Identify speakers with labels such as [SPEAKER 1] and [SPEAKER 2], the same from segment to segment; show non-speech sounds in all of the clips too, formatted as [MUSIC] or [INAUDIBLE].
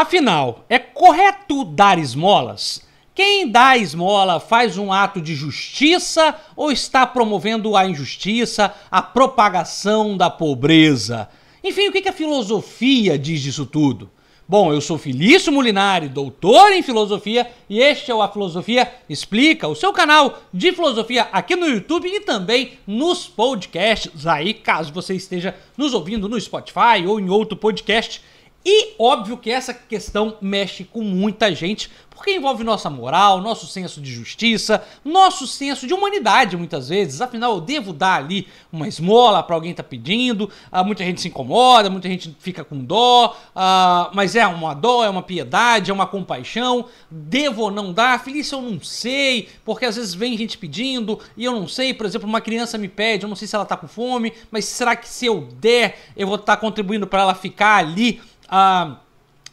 [SPEAKER 1] Afinal, é correto dar esmolas? Quem dá esmola faz um ato de justiça ou está promovendo a injustiça, a propagação da pobreza? Enfim, o que a filosofia diz disso tudo? Bom, eu sou Felício Molinari, doutor em filosofia, e este é o A Filosofia Explica, o seu canal de filosofia aqui no YouTube e também nos podcasts aí, caso você esteja nos ouvindo no Spotify ou em outro podcast. E óbvio que essa questão mexe com muita gente, porque envolve nossa moral, nosso senso de justiça, nosso senso de humanidade muitas vezes. Afinal, eu devo dar ali uma esmola para alguém tá pedindo, ah, muita gente se incomoda, muita gente fica com dó, ah, mas é uma dó, é uma piedade, é uma compaixão. Devo ou não dar? Felício, eu não sei, porque às vezes vem gente pedindo e eu não sei. Por exemplo, uma criança me pede, eu não sei se ela tá com fome, mas será que se eu der, eu vou estar tá contribuindo para ela ficar ali? Ah,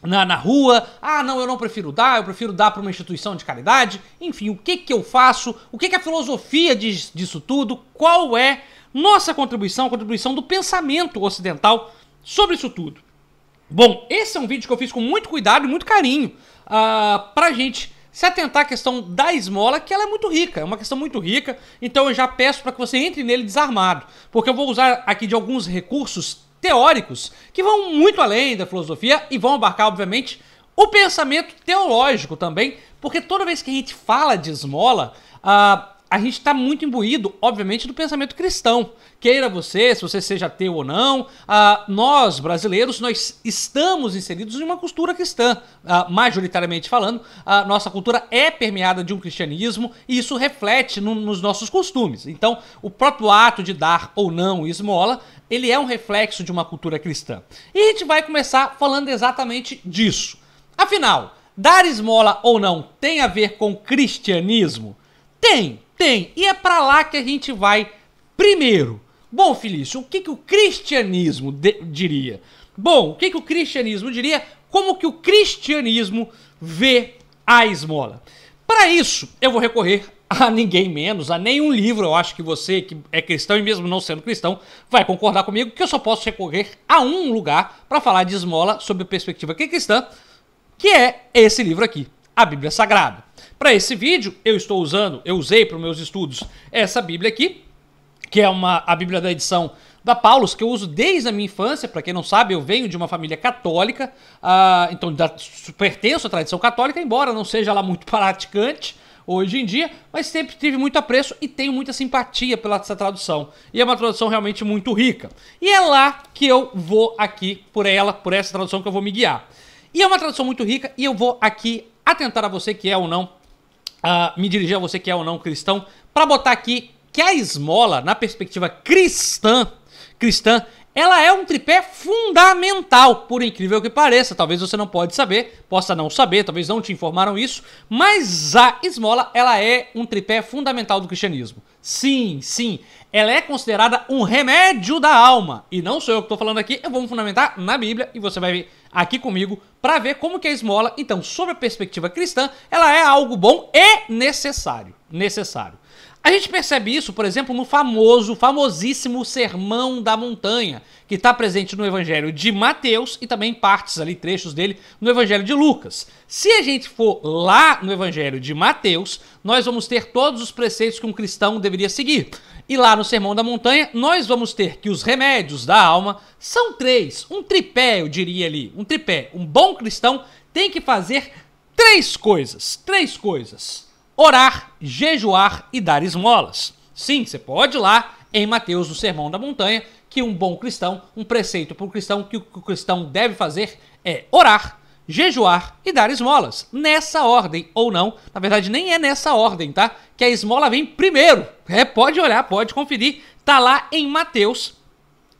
[SPEAKER 1] na, na rua, ah, não, eu não prefiro dar, eu prefiro dar para uma instituição de caridade. Enfim, o que que eu faço? O que que a filosofia diz disso tudo? Qual é nossa contribuição, a contribuição do pensamento ocidental sobre isso tudo? Bom, esse é um vídeo que eu fiz com muito cuidado e muito carinho uh, pra gente se atentar à questão da esmola, que ela é muito rica, é uma questão muito rica, então eu já peço para que você entre nele desarmado, porque eu vou usar aqui de alguns recursos teóricos que vão muito além da filosofia e vão abarcar, obviamente, o pensamento teológico também, porque toda vez que a gente fala de esmola, uh, a gente está muito imbuído, obviamente, do pensamento cristão. Queira você, se você seja ateu ou não, uh, nós, brasileiros, nós estamos inseridos em uma cultura cristã. Uh, majoritariamente falando, a nossa cultura é permeada de um cristianismo e isso reflete no, nos nossos costumes. Então, o próprio ato de dar ou não esmola, ele é um reflexo de uma cultura cristã. E a gente vai começar falando exatamente disso. Afinal, dar esmola ou não tem a ver com cristianismo? Tem, tem. E é para lá que a gente vai primeiro. Bom, Felício, o que, que o cristianismo diria? Bom, o que, que o cristianismo diria? Como que o cristianismo vê a esmola? Para isso, eu vou recorrer a ninguém menos, a nenhum livro. Eu acho que você, que é cristão e mesmo não sendo cristão, vai concordar comigo que eu só posso recorrer a um lugar para falar de esmola sob a perspectiva cristã, que é esse livro aqui, a Bíblia Sagrada. Para esse vídeo, eu estou usando, eu usei para os meus estudos essa Bíblia aqui, que é uma, a Bíblia da edição da Paulus, que eu uso desde a minha infância. Para quem não sabe, eu venho de uma família católica, uh, então da, pertenço à tradição católica, embora não seja lá muito [LAUGHS] praticante hoje em dia, mas sempre tive muito apreço e tenho muita simpatia pela essa tradução. E é uma tradução realmente muito rica. E é lá que eu vou aqui por ela, por essa tradução que eu vou me guiar. E é uma tradução muito rica e eu vou aqui atentar a você que é ou não, uh, me dirigir a você que é ou não cristão, para botar aqui que a esmola, na perspectiva cristã, cristã, ela é um tripé fundamental, por incrível que pareça. Talvez você não pode saber, possa não saber, talvez não te informaram isso, mas a esmola, ela é um tripé fundamental do cristianismo. Sim, sim, ela é considerada um remédio da alma. E não sou eu que estou falando aqui, eu vou me fundamentar na Bíblia e você vai ver aqui comigo para ver como que a esmola, então, sob a perspectiva cristã, ela é algo bom e necessário. Necessário. A gente percebe isso, por exemplo, no famoso, famosíssimo Sermão da Montanha, que está presente no Evangelho de Mateus e também partes ali, trechos dele, no Evangelho de Lucas. Se a gente for lá no Evangelho de Mateus, nós vamos ter todos os preceitos que um cristão deveria seguir. E lá no Sermão da Montanha, nós vamos ter que os remédios da alma são três, um tripé, eu diria ali, um tripé. Um bom cristão tem que fazer três coisas, três coisas orar, jejuar e dar esmolas. Sim, você pode ir lá em Mateus, no Sermão da Montanha, que um bom cristão, um preceito para o cristão, que o cristão deve fazer é orar, jejuar e dar esmolas. Nessa ordem, ou não, na verdade nem é nessa ordem, tá? Que a esmola vem primeiro. É, pode olhar, pode conferir. Tá lá em Mateus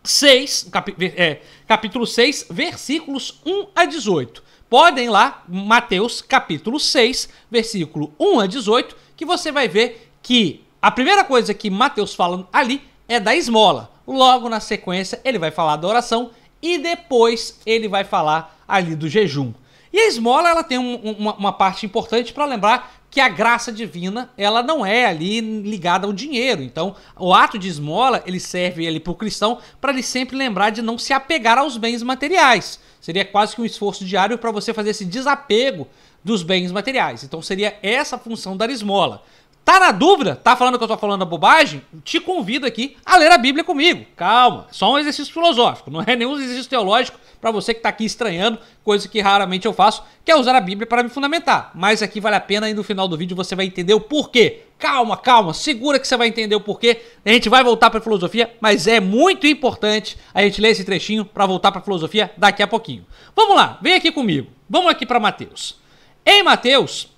[SPEAKER 1] 6, cap, é, capítulo 6, versículos 1 a 18 podem lá, Mateus capítulo 6, versículo 1 a 18, que você vai ver que a primeira coisa que Mateus fala ali é da esmola. Logo na sequência, ele vai falar da oração e depois ele vai falar ali do jejum. E a esmola ela tem um, uma, uma parte importante para lembrar que a graça divina, ela não é ali ligada ao dinheiro. Então, o ato de esmola, ele serve ali para o cristão para ele sempre lembrar de não se apegar aos bens materiais. Seria quase que um esforço diário para você fazer esse desapego dos bens materiais. Então, seria essa a função da esmola. Tá na dúvida? Tá falando que eu tô falando bobagem? Te convido aqui a ler a Bíblia comigo. Calma, só um exercício filosófico, não é nenhum exercício teológico para você que tá aqui estranhando, coisa que raramente eu faço, que é usar a Bíblia para me fundamentar. Mas aqui vale a pena e no final do vídeo você vai entender o porquê. Calma, calma, segura que você vai entender o porquê. A gente vai voltar para filosofia, mas é muito importante a gente ler esse trechinho para voltar para filosofia daqui a pouquinho. Vamos lá, vem aqui comigo. Vamos aqui para Mateus. Em Mateus,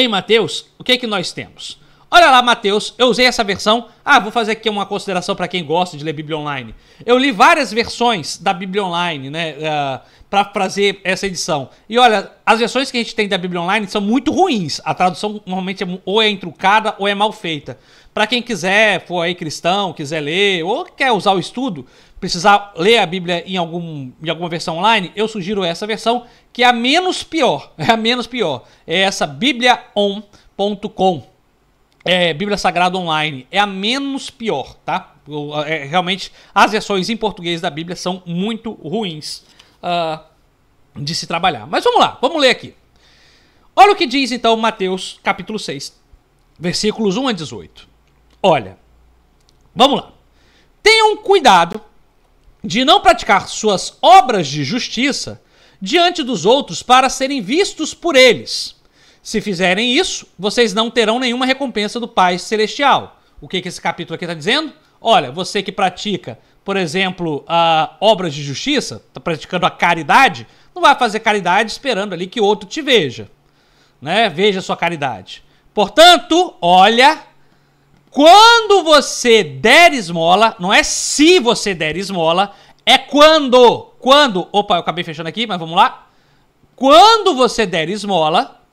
[SPEAKER 1] em Mateus, o que é que nós temos? Olha lá, Mateus, eu usei essa versão. Ah, vou fazer aqui uma consideração para quem gosta de ler Bíblia Online. Eu li várias versões da Bíblia Online, né, uh, ah, para fazer essa edição. E olha, as versões que a gente tem da Bíblia Online são muito ruins. A tradução normalmente é, ou é entrucada ou é mal feita. Para quem quiser, for aí cristão, quiser ler ou quer usar o estudo, precisar ler a Bíblia em, algum, em alguma versão online, eu sugiro essa versão, que é a menos pior. [LAUGHS] É a menos pior. É essa bibliaon.com. É, Bíblia Sagrada Online. É a menos pior, tá? É, realmente, as versões em português da Bíblia são muito ruins uh, de se trabalhar. Mas vamos lá, vamos ler aqui. Olha o que diz então Mateus capítulo 6, versículos 1 a 18. Olha, vamos lá. Tenham cuidado de não praticar suas obras de justiça diante dos outros para serem vistos por eles. Se fizerem isso, vocês não terão nenhuma recompensa do Pai Celestial. O que, que esse capítulo aqui está dizendo? Olha, você que pratica, por exemplo, obras de justiça, está praticando a caridade, não vai fazer caridade esperando ali que outro te veja. Né? Veja sua caridade. Portanto, olha, quando você der esmola, não é se você der esmola, é quando. Quando. Opa, eu acabei fechando aqui, mas vamos lá. Quando você der esmola,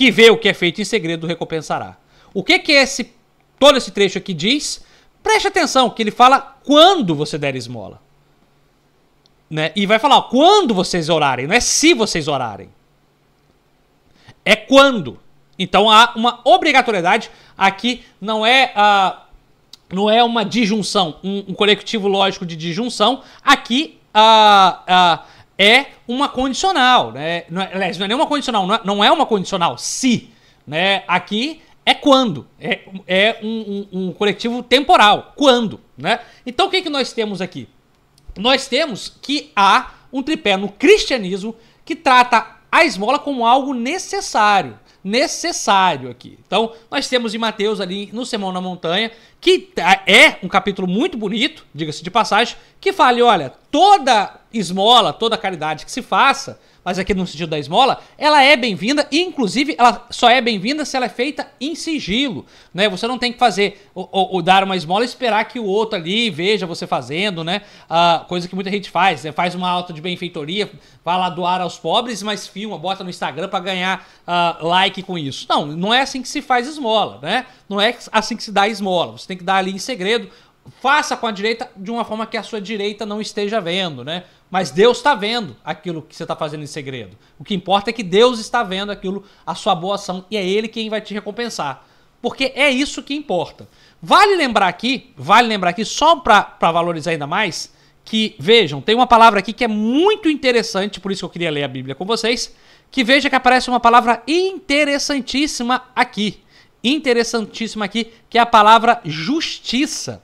[SPEAKER 1] que vê o que é feito em segredo, recompensará. O que que esse todo esse trecho aqui diz? Preste atenção que ele fala quando você der esmola. Né? E vai falar quando vocês orarem, não é se vocês orarem. É quando. Então há uma obrigatoriedade aqui, não é uh, não é uma disjunção, um, um coletivo lógico de disjunção. Aqui uh, uh, é uma condicional, né? Não é, aliás, não é nem uma condicional, não é, não é uma condicional, se. Né? Aqui é quando. É, é um, um, um, coletivo temporal. Quando. Né? Então o que, que nós temos aqui? Nós temos que há um tripé no cristianismo que trata a esmola como algo necessário necessário aqui. Então, nós temos em Mateus ali no Sermão na Montanha, que é um capítulo muito bonito, diga-se de passagem, que fala, olha, toda esmola, toda caridade que se faça, mas aqui no sentido da esmola, ela é bem-vinda inclusive, ela só é bem-vinda se ela é feita em sigilo, né? Você não tem que fazer, ou, dar uma esmola e esperar que o outro ali veja você fazendo, né? Uh, coisa que muita gente faz, né? Faz uma alta de benfeitoria, vai lá doar aos pobres, mas filma, bota no Instagram para ganhar uh, like com isso. Não, não é assim que se faz esmola, né? Não é assim que se dá esmola. Você tem que dar ali em segredo, faça com a direita de uma forma que a sua direita não esteja vendo, né? Mas Deus está vendo aquilo que você está fazendo em segredo. O que importa é que Deus está vendo aquilo, a sua boa ação, e é Ele quem vai te recompensar. Porque é isso que importa. Vale lembrar aqui, vale lembrar aqui, só para valorizar ainda mais, que vejam, tem uma palavra aqui que é muito interessante, por isso que eu queria ler a Bíblia com vocês, que veja que aparece uma palavra interessantíssima aqui. Interessantíssima aqui, que é a palavra justiça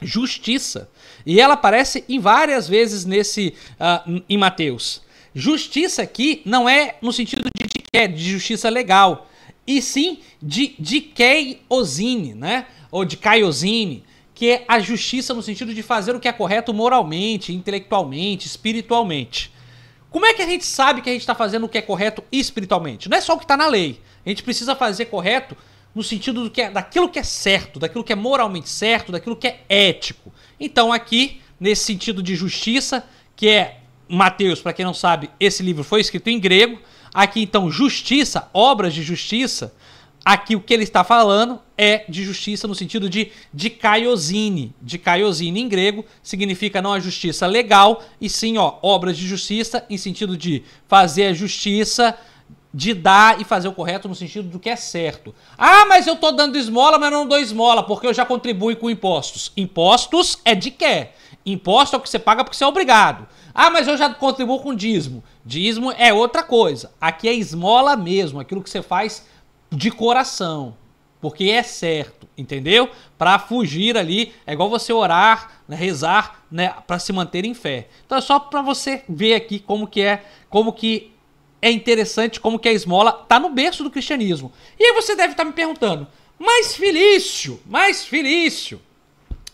[SPEAKER 1] justiça. E ela aparece em várias vezes nesse uh, em Mateus. Justiça aqui não é no sentido de diké, de justiça legal, e sim de dikeiosine, né? Ou de kaiosine, que é a justiça no sentido de fazer o que é correto moralmente, intelectualmente, espiritualmente. Como é que a gente sabe que a gente está fazendo o que é correto espiritualmente? Não é só o que está na lei. A gente precisa fazer correto no sentido do que é, daquilo que é certo, daquilo que é moralmente certo, daquilo que é ético. Então aqui, nesse sentido de justiça, que é Mateus, para quem não sabe, esse livro foi escrito em grego. Aqui então justiça, obras de justiça, Aqui o que ele está falando é de justiça no sentido de de kaiosine. De kaiosine em grego significa não a justiça legal, e sim ó, obras de justiça em sentido de fazer a justiça, de dar e fazer o correto no sentido do que é certo. Ah, mas eu estou dando esmola, mas não dou esmola, porque eu já contribuo com impostos. Impostos é de quê? Imposto é o que você paga porque você é obrigado. Ah, mas eu já contribuo com dízimo. Dízimo é outra coisa. Aqui é esmola mesmo, aquilo que você faz de coração, porque é certo, entendeu? Para fugir ali, é igual você orar, né, rezar, né, para se manter em fé. Então é só para você ver aqui como que é, como que é interessante, como que a esmola tá no berço do cristianismo. E aí você deve estar tá me perguntando: "Mas Felício, mas Felício,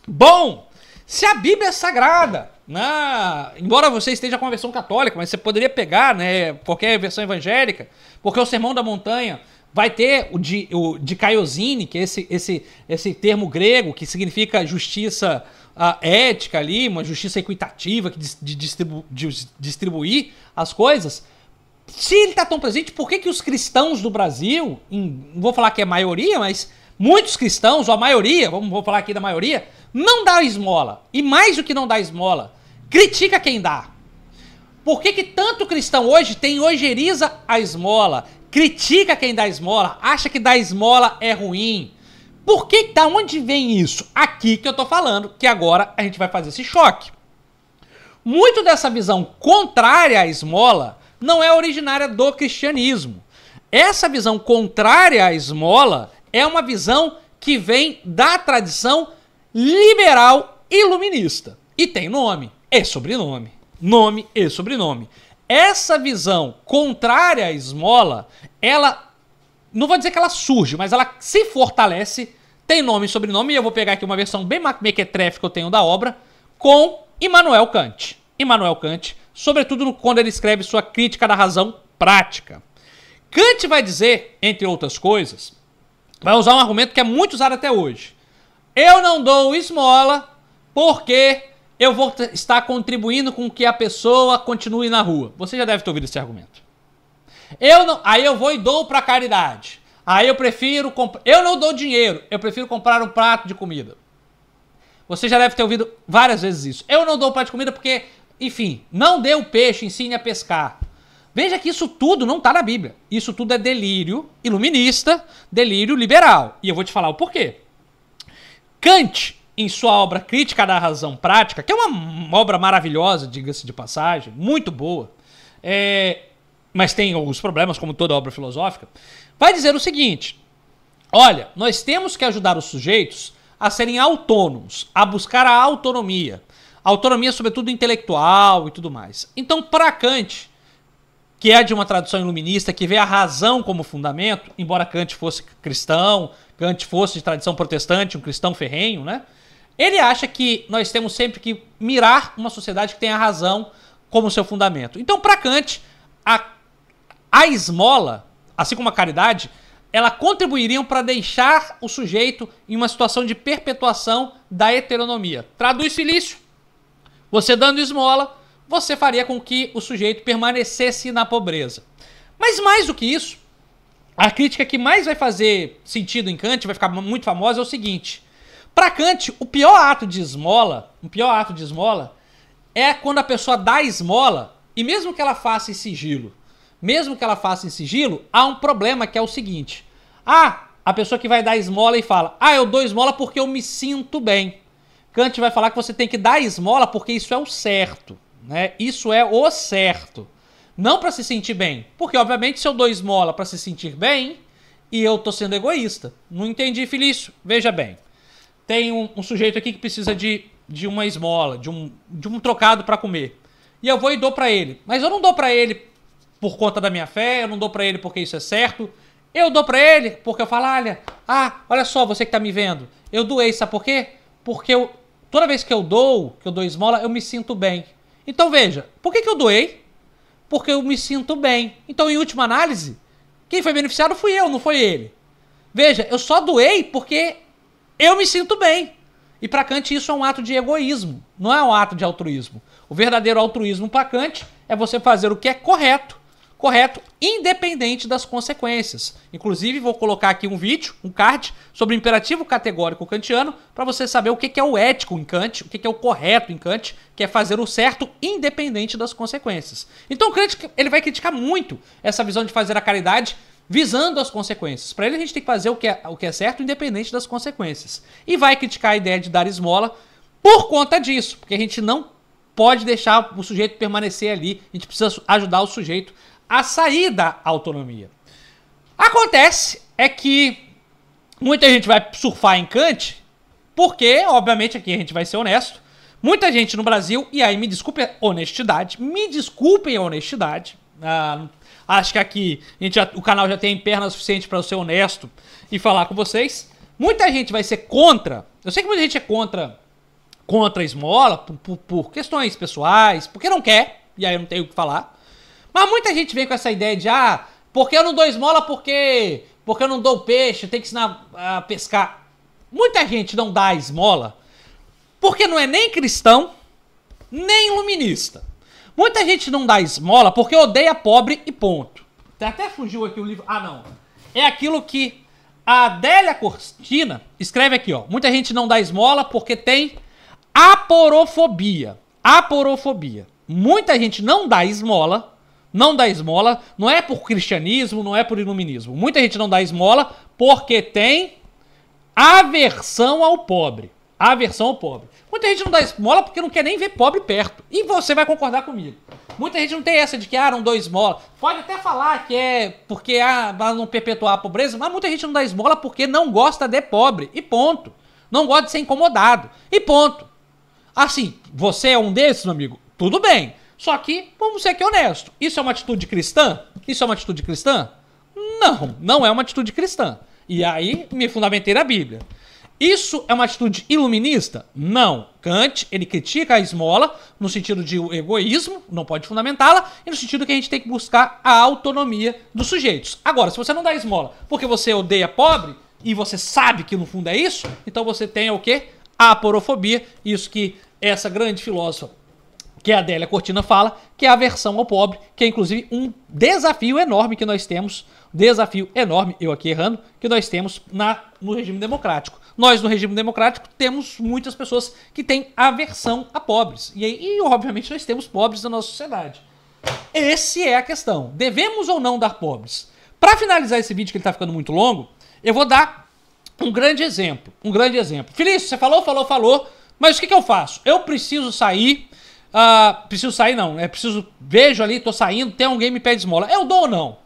[SPEAKER 1] bom, se a Bíblia é sagrada, na, embora você esteja com a versão católica, mas você poderia pegar, né, qualquer versão evangélica, porque o Sermão da Montanha Vai ter o de, o de Kaiosine, que é esse, esse, esse termo grego que significa justiça uh, ética ali, uma justiça equitativa que de distribuir as coisas. Se ele está tão presente, por que, que os cristãos do Brasil, em, não vou falar que é maioria, mas muitos cristãos, ou a maioria, vamos vou falar aqui da maioria, não dá esmola. E mais do que não dá esmola, critica quem dá. Por que, que tanto cristão hoje tem ojeriza a esmola, critica quem dá esmola, acha que dar esmola é ruim. Por que, da onde vem isso? Aqui que eu tô falando, que agora a gente vai fazer esse choque. Muito dessa visão contrária à esmola não é originária do cristianismo. Essa visão contrária à esmola é uma visão que vem da tradição liberal iluminista. E tem nome e sobrenome. Nome e sobrenome. Essa visão contrária à esmola, ela não vou dizer que ela surge, mas ela se fortalece, tem nome e sobrenome, e eu vou pegar aqui uma versão bem mequetrefe que eu tenho da obra, com Immanuel Kant. Immanuel Kant, sobretudo quando ele escreve sua crítica da razão prática. Kant vai dizer, entre outras coisas, vai usar um argumento que é muito usado até hoje. Eu não dou esmola porque eu vou estar contribuindo com que a pessoa continue na rua. Você já deve ter ouvido esse argumento. Eu não, aí eu vou e dou para caridade. Aí eu prefiro. Eu não dou dinheiro, eu prefiro comprar um prato de comida. Você já deve ter ouvido várias vezes isso. Eu não dou prato de comida porque, enfim, não dê o peixe, ensine a pescar. Veja que isso tudo não está na Bíblia. Isso tudo é delírio iluminista, delírio liberal. E eu vou te falar o porquê. Kant em sua obra Crítica da Razão Prática, que é uma obra maravilhosa, diga-se de passagem, muito boa, é, mas tem alguns problemas, como toda obra filosófica, vai dizer o seguinte: olha, nós temos que ajudar os sujeitos a serem autônomos, a buscar a autonomia. Autonomia, sobretudo intelectual e tudo mais. Então, para Kant, que é de uma tradução iluminista, que vê a razão como fundamento, embora Kant fosse cristão, Kant fosse de tradição protestante, um cristão ferrenho, né? Ele acha que nós temos sempre que mirar uma sociedade que tenha a razão como seu fundamento. Então, para Kant, a, a esmola, assim como a caridade, ela contribuiriam para deixar o sujeito em uma situação de perpetuação da heteronomia. Traduz Felício. Você dando esmola, você faria com que o sujeito permanecesse na pobreza. Mas mais do que isso, a crítica que mais vai fazer sentido em Kant, vai ficar muito famosa, é o seguinte: para Kant, o pior ato de esmola, o pior ato de esmola é quando a pessoa dá esmola e mesmo que ela faça em sigilo, mesmo que ela faça em sigilo, há um problema que é o seguinte: ah, a pessoa que vai dar esmola e fala: "Ah, eu dou esmola porque eu me sinto bem". Kant vai falar que você tem que dar esmola porque isso é o certo, né? Isso é o certo. Não para se sentir bem, porque obviamente se eu dou esmola para se sentir bem, e eu tô sendo egoísta. Não entendi, Felício. Veja bem tem um, um, sujeito aqui que precisa de, de uma esmola, de um, de um trocado para comer. E eu vou e dou para ele. Mas eu não dou para ele por conta da minha fé, eu não dou para ele porque isso é certo. Eu dou para ele porque eu falo, olha, ah, olha só, você que tá me vendo. Eu doei, sabe por quê? Porque eu, toda vez que eu dou, que eu dou esmola, eu me sinto bem. Então veja, por que, que eu doei? Porque eu me sinto bem. Então, em última análise, quem foi beneficiado fui eu, não foi ele. Veja, eu só doei porque eu me sinto bem. E para Kant isso é um ato de egoísmo, não é um ato de altruísmo. O verdadeiro altruísmo para Kant é você fazer o que é correto, correto, independente das consequências. Inclusive, vou colocar aqui um vídeo, um card, sobre o imperativo categórico kantiano, para você saber o que é o ético em Kant, o que é o correto em Kant, que é fazer o certo independente das consequências. Então, Kant ele vai criticar muito essa visão de fazer a caridade visando as consequências. Para ele, a gente tem que fazer o que, é, o que é certo independente das consequências. E vai criticar a ideia de dar esmola por conta disso, porque a gente não pode deixar o sujeito permanecer ali. A gente precisa ajudar o sujeito a sair da autonomia. Acontece é que muita gente vai surfar em Kant, porque, obviamente, aqui a gente vai ser honesto, muita gente no Brasil, e aí me desculpe a honestidade, me desculpem a honestidade, ah, acho que aqui gente já, o canal já tem perna suficiente para eu ser honesto e falar com vocês. Muita gente vai ser contra, eu sei que muita gente é contra contra a esmola por, por, por, questões pessoais, porque não quer, e aí eu não tenho o que falar. Mas muita gente vem com essa ideia de, ah, porque eu não dou esmola porque, porque eu não dou peixe, tem que ensinar a pescar. Muita gente não dá esmola porque não é nem cristão, nem iluminista. Muita gente não dá esmola porque odeia pobre e ponto. Até fugiu aqui o livro. Ah, não. É aquilo que a Adélia Cortina escreve aqui, ó. Muita gente não dá esmola porque tem Aporofobia. Aporofobia. Muita gente não dá esmola, não dá esmola, não é por cristianismo, não é por iluminismo. Muita gente não dá esmola porque tem aversão ao pobre. Aversão ao pobre. Muita gente não dá esmola porque não quer nem ver pobre perto. E você vai concordar comigo. Muita gente não tem essa de que, ah, não dou esmola. Pode até falar que é porque, ah, para não perpetuar a pobreza, mas muita gente não dá esmola porque não gosta de pobre. E ponto. Não gosta de ser incomodado. E ponto. Assim, você é um desses, meu amigo? Tudo bem. Só que, vamos ser aqui honesto. Isso é uma atitude cristã? Isso é uma atitude cristã? Não, não é uma atitude cristã. E aí me fundamentei na Bíblia. Isso é uma atitude iluminista? Não. Kant, ele critica a esmola no sentido de egoísmo, não pode fundamentá-la, e no sentido que a gente tem que buscar a autonomia dos sujeitos. Agora, se você não dá esmola porque você odeia pobre, e você sabe que no fundo é isso, então você tem o quê? a aporofobia, isso que essa grande filósofa, que a Adélia Cortina fala, que é a aversão ao pobre, que é inclusive um desafio enorme que nós temos, desafio enorme, eu aqui errando, que nós temos na, no regime democrático. Nós, no regime democrático, temos muitas pessoas que têm aversão a pobres. E, e obviamente, nós temos pobres na nossa sociedade. Essa é a questão. Devemos ou não dar pobres? Para finalizar esse vídeo, que ele está ficando muito longo, eu vou dar um grande exemplo, um grande exemplo. Felício, você falou, falou, falou, mas o que, que eu faço? Eu preciso sair, uh, preciso sair não, é preciso, vejo ali, tô saindo, tem alguém me pede esmola. Eu dou ou não?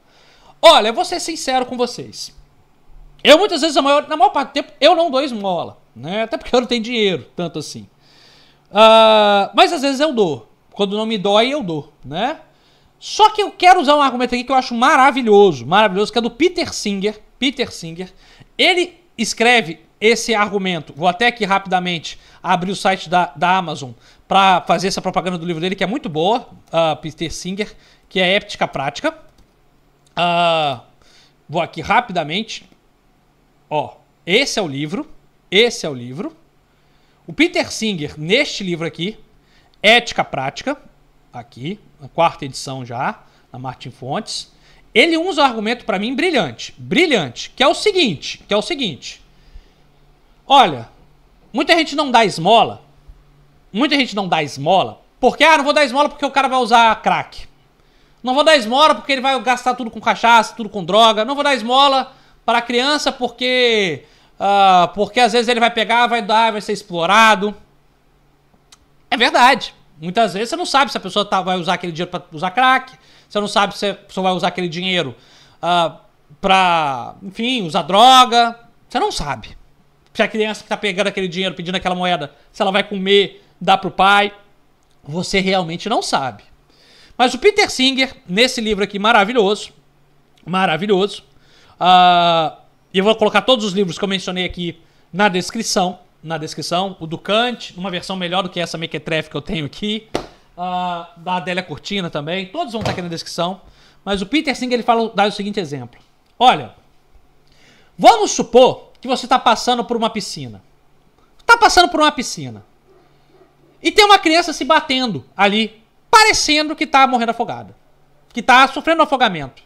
[SPEAKER 1] Olha, vou ser sincero com vocês. Eu muitas vezes, maior, na maior parte do tempo, eu não dou esmola, né? Até porque eu não tenho dinheiro, tanto assim. Uh, mas às vezes eu dou. Quando não me dói, eu dou, né? Só que eu quero usar um argumento aqui que eu acho maravilhoso, maravilhoso, que é do Peter Singer. Peter Singer. Ele escreve esse argumento. Vou até aqui rapidamente abrir o site da, da Amazon para fazer essa propaganda do livro dele, que é muito boa, uh, Peter Singer, que é Ética Prática. Uh, vou aqui rapidamente. Ó, esse é o livro. Esse é o livro. O Peter Singer, neste livro aqui, Ética Prática, aqui, na quarta edição já, na Martin Fontes. Ele usa um argumento para mim brilhante, brilhante, que é o seguinte, que é o seguinte. Olha, muita gente não dá esmola, muita gente não dá esmola, porque ah, não vou dar esmola porque o cara vai usar crack. Não vou dar esmola porque ele vai gastar tudo com cachaça, tudo com droga. Não vou dar esmola para a criança porque uh, porque às vezes ele vai pegar, vai dar, vai ser explorado. É verdade. Muitas vezes você não sabe se a pessoa tá, vai usar aquele dinheiro para usar crack, você não sabe se a pessoa vai usar aquele dinheiro uh, pra, enfim, usar droga. Você não sabe. Se a criança que tá pegando aquele dinheiro, pedindo aquela moeda, se ela vai comer, dar pro pai. Você realmente não sabe. Mas o Peter Singer, nesse livro aqui maravilhoso, maravilhoso, uh, eu vou colocar todos os livros que eu mencionei aqui na descrição, na descrição, o do Kant, uma versão melhor do que essa mequetrefe que eu tenho aqui, uh, da Adélia Cortina também. Todos vão estar aqui na descrição. Mas o Peter Singer ele fala, dá o seguinte exemplo. Olha, Vamos supor que você está passando por uma piscina. Está passando por uma piscina. E tem uma criança se batendo ali, parecendo que está morrendo afogada. Que está sofrendo afogamento.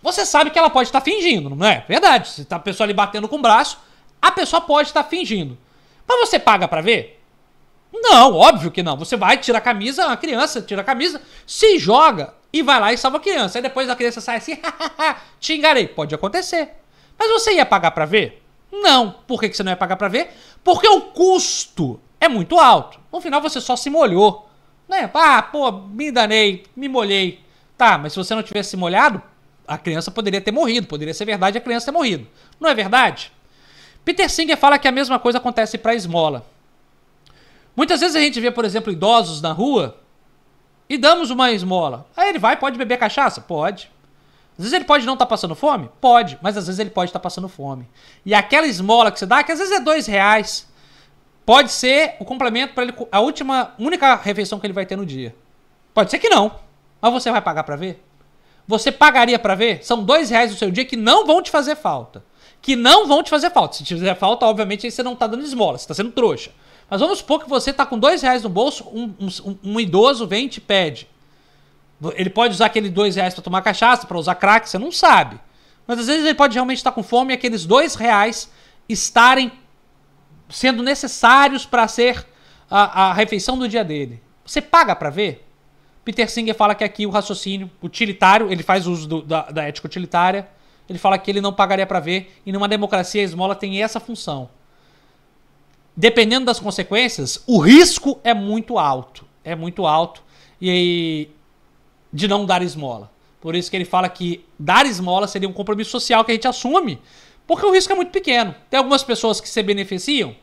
[SPEAKER 1] Você sabe que ela pode estar tá fingindo, não é? Verdade. Se tá a pessoa ali batendo com o braço, a pessoa pode estar tá fingindo. Mas você paga para ver? Não, óbvio que não. Você vai, tira a camisa, a criança tira a camisa, se joga e vai lá e salva a criança. Aí depois a criança sai assim, [LAUGHS] te enganei. Pode acontecer. Mas você ia pagar para ver? Não. Por que você não ia pagar para ver? Porque o custo é muito alto. No final você só se molhou. Né? Ah, pô, me danei, me molhei. Tá, mas se você não tivesse se molhado, a criança poderia ter morrido. Poderia ser verdade a criança ter morrido. Não é verdade? Peter Singer fala que a mesma coisa acontece para esmola. Muitas vezes a gente vê, por exemplo, idosos na rua e damos uma esmola. Aí ele vai, pode beber cachaça? Pode. Às vezes ele pode não estar tá passando fome? Pode, mas às vezes ele pode estar tá passando fome. E aquela esmola que você dá, que às vezes é dois reais, pode ser o complemento para ele, a última, única refeição que ele vai ter no dia. Pode ser que não, mas você vai pagar para ver? Você pagaria para ver? São dois reais do seu dia que não vão te fazer falta. Que não vão te fazer falta. Se te fizer falta, obviamente, aí você não tá dando esmola, você tá sendo trouxa. Mas vamos supor que você tá com dois reais no bolso, um, um, um idoso vem e te pede. Ele pode usar aquele dois reais para tomar cachaça, para usar crack, você não sabe. Mas às vezes ele pode realmente estar com fome e aqueles dois reais estarem sendo necessários para ser a, a, refeição do dia dele. Você paga para ver? Peter Singer fala que aqui o raciocínio utilitário, ele faz uso do, da, da ética utilitária, ele fala que ele não pagaria para ver, e numa democracia a esmola tem essa função. Dependendo das consequências, o risco é muito alto. É muito alto. E de não dar esmola. Por isso que ele fala que dar esmola seria um compromisso social que a gente assume, porque o risco é muito pequeno. Tem algumas pessoas que se beneficiam,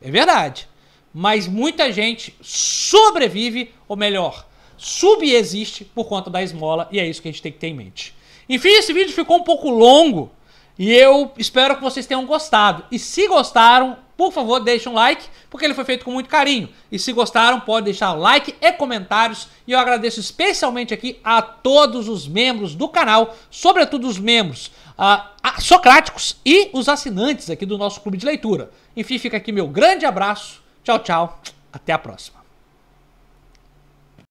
[SPEAKER 1] é verdade, mas muita gente sobrevive, ou melhor, subexiste por conta da esmola, e é isso que a gente tem que ter em mente. Enfim, esse vídeo ficou um pouco longo, e eu espero que vocês tenham gostado. E se gostaram, por favor, deixe um like, porque ele foi feito com muito carinho. E se gostaram, pode deixar like e comentários. E eu agradeço especialmente aqui a todos os membros do canal, sobretudo os membros uh, socráticos e os assinantes aqui do nosso clube de leitura. Enfim, fica aqui meu grande abraço. Tchau, tchau. Até a próxima.